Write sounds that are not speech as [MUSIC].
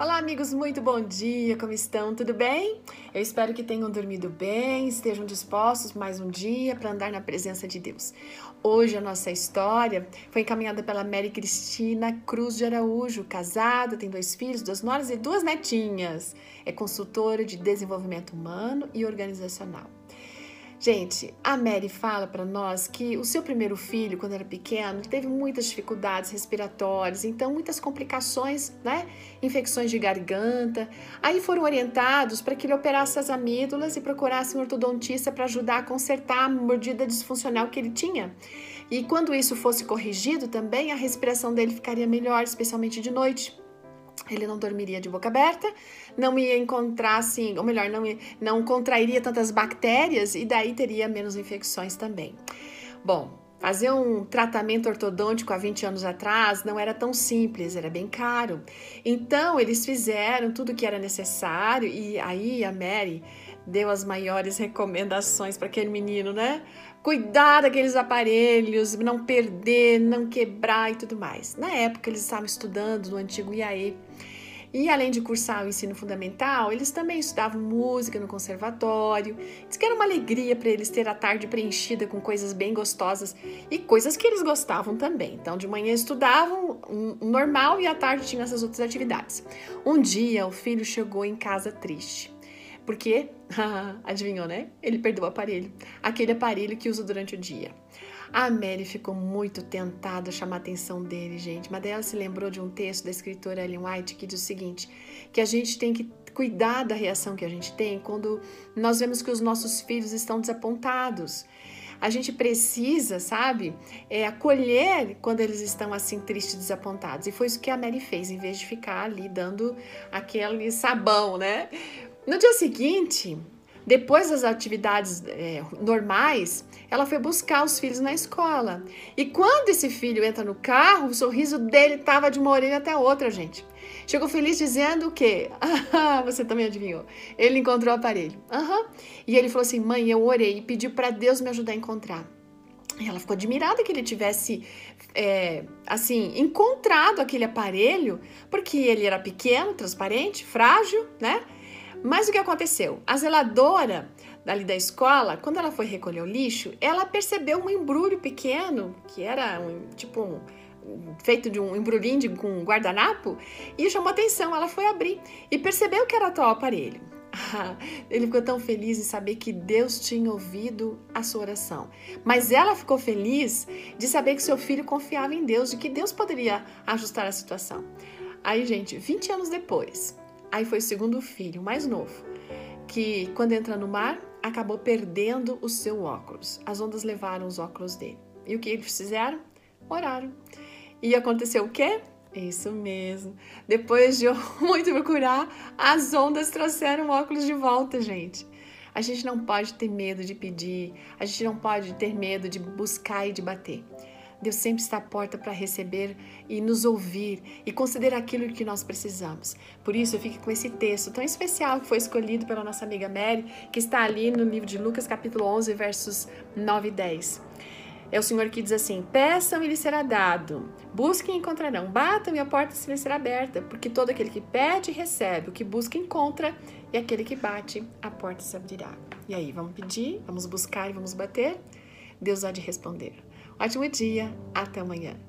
Olá, amigos, muito bom dia, como estão? Tudo bem? Eu espero que tenham dormido bem, estejam dispostos mais um dia para andar na presença de Deus. Hoje a nossa história foi encaminhada pela Mary Cristina Cruz de Araújo, casada, tem dois filhos, duas noras e duas netinhas. É consultora de desenvolvimento humano e organizacional. Gente, a Mary fala para nós que o seu primeiro filho, quando era pequeno, teve muitas dificuldades respiratórias, então muitas complicações, né? Infecções de garganta. Aí foram orientados para que ele operasse as amígdalas e procurasse um ortodontista para ajudar a consertar a mordida disfuncional que ele tinha. E quando isso fosse corrigido também, a respiração dele ficaria melhor, especialmente de noite ele não dormiria de boca aberta, não ia encontrar assim, ou melhor, não, não contrairia tantas bactérias e daí teria menos infecções também. Bom, fazer um tratamento ortodôntico há 20 anos atrás não era tão simples, era bem caro. Então, eles fizeram tudo o que era necessário e aí a Mary deu as maiores recomendações para aquele menino, né? Cuidar daqueles aparelhos, não perder, não quebrar e tudo mais. Na época, eles estavam estudando no antigo IAE. E além de cursar o ensino fundamental, eles também estudavam música no conservatório. Diz que era uma alegria para eles ter a tarde preenchida com coisas bem gostosas e coisas que eles gostavam também. Então, de manhã estudavam normal e à tarde tinham essas outras atividades. Um dia, o filho chegou em casa triste. Porque, adivinhou, né? Ele perdeu o aparelho. Aquele aparelho que usa durante o dia. A Mary ficou muito tentada a chamar a atenção dele, gente. Mas ela se lembrou de um texto da escritora Ellen White que diz o seguinte: que a gente tem que cuidar da reação que a gente tem quando nós vemos que os nossos filhos estão desapontados. A gente precisa, sabe, é, acolher quando eles estão assim tristes, desapontados. E foi isso que a Mary fez, em vez de ficar ali dando aquele sabão, né? No dia seguinte, depois das atividades é, normais, ela foi buscar os filhos na escola. E quando esse filho entra no carro, o sorriso dele estava de uma orelha até a outra, gente. Chegou feliz dizendo o quê? [LAUGHS] Ah, você também adivinhou. Ele encontrou o aparelho. Uhum. E ele falou assim: mãe, eu orei e pedi para Deus me ajudar a encontrar. E ela ficou admirada que ele tivesse, é, assim, encontrado aquele aparelho, porque ele era pequeno, transparente, frágil, né? Mas o que aconteceu? A zeladora ali da escola, quando ela foi recolher o lixo, ela percebeu um embrulho pequeno, que era um, tipo um, feito de um embrulhinho de, com um guardanapo, e chamou atenção. Ela foi abrir e percebeu que era tal aparelho. [LAUGHS] Ele ficou tão feliz em saber que Deus tinha ouvido a sua oração. Mas ela ficou feliz de saber que seu filho confiava em Deus, de que Deus poderia ajustar a situação. Aí, gente, 20 anos depois, Aí foi o segundo filho, mais novo, que quando entra no mar, acabou perdendo o seu óculos. As ondas levaram os óculos dele. E o que eles fizeram? Oraram. E aconteceu o quê? Isso mesmo. Depois de [LAUGHS] muito procurar, as ondas trouxeram o óculos de volta, gente. A gente não pode ter medo de pedir, a gente não pode ter medo de buscar e de bater. Deus sempre está à porta para receber e nos ouvir e considerar aquilo que nós precisamos. Por isso, eu fico com esse texto tão especial que foi escolhido pela nossa amiga Mary, que está ali no livro de Lucas, capítulo 11, versos 9 e 10. É o Senhor que diz assim: Peçam e lhe será dado, busquem e encontrarão, batam e a porta se lhe será aberta, porque todo aquele que pede recebe, o que busca encontra, e aquele que bate, a porta se abrirá. E aí, vamos pedir, vamos buscar e vamos bater? Deus há de responder. Ótimo dia, até amanhã.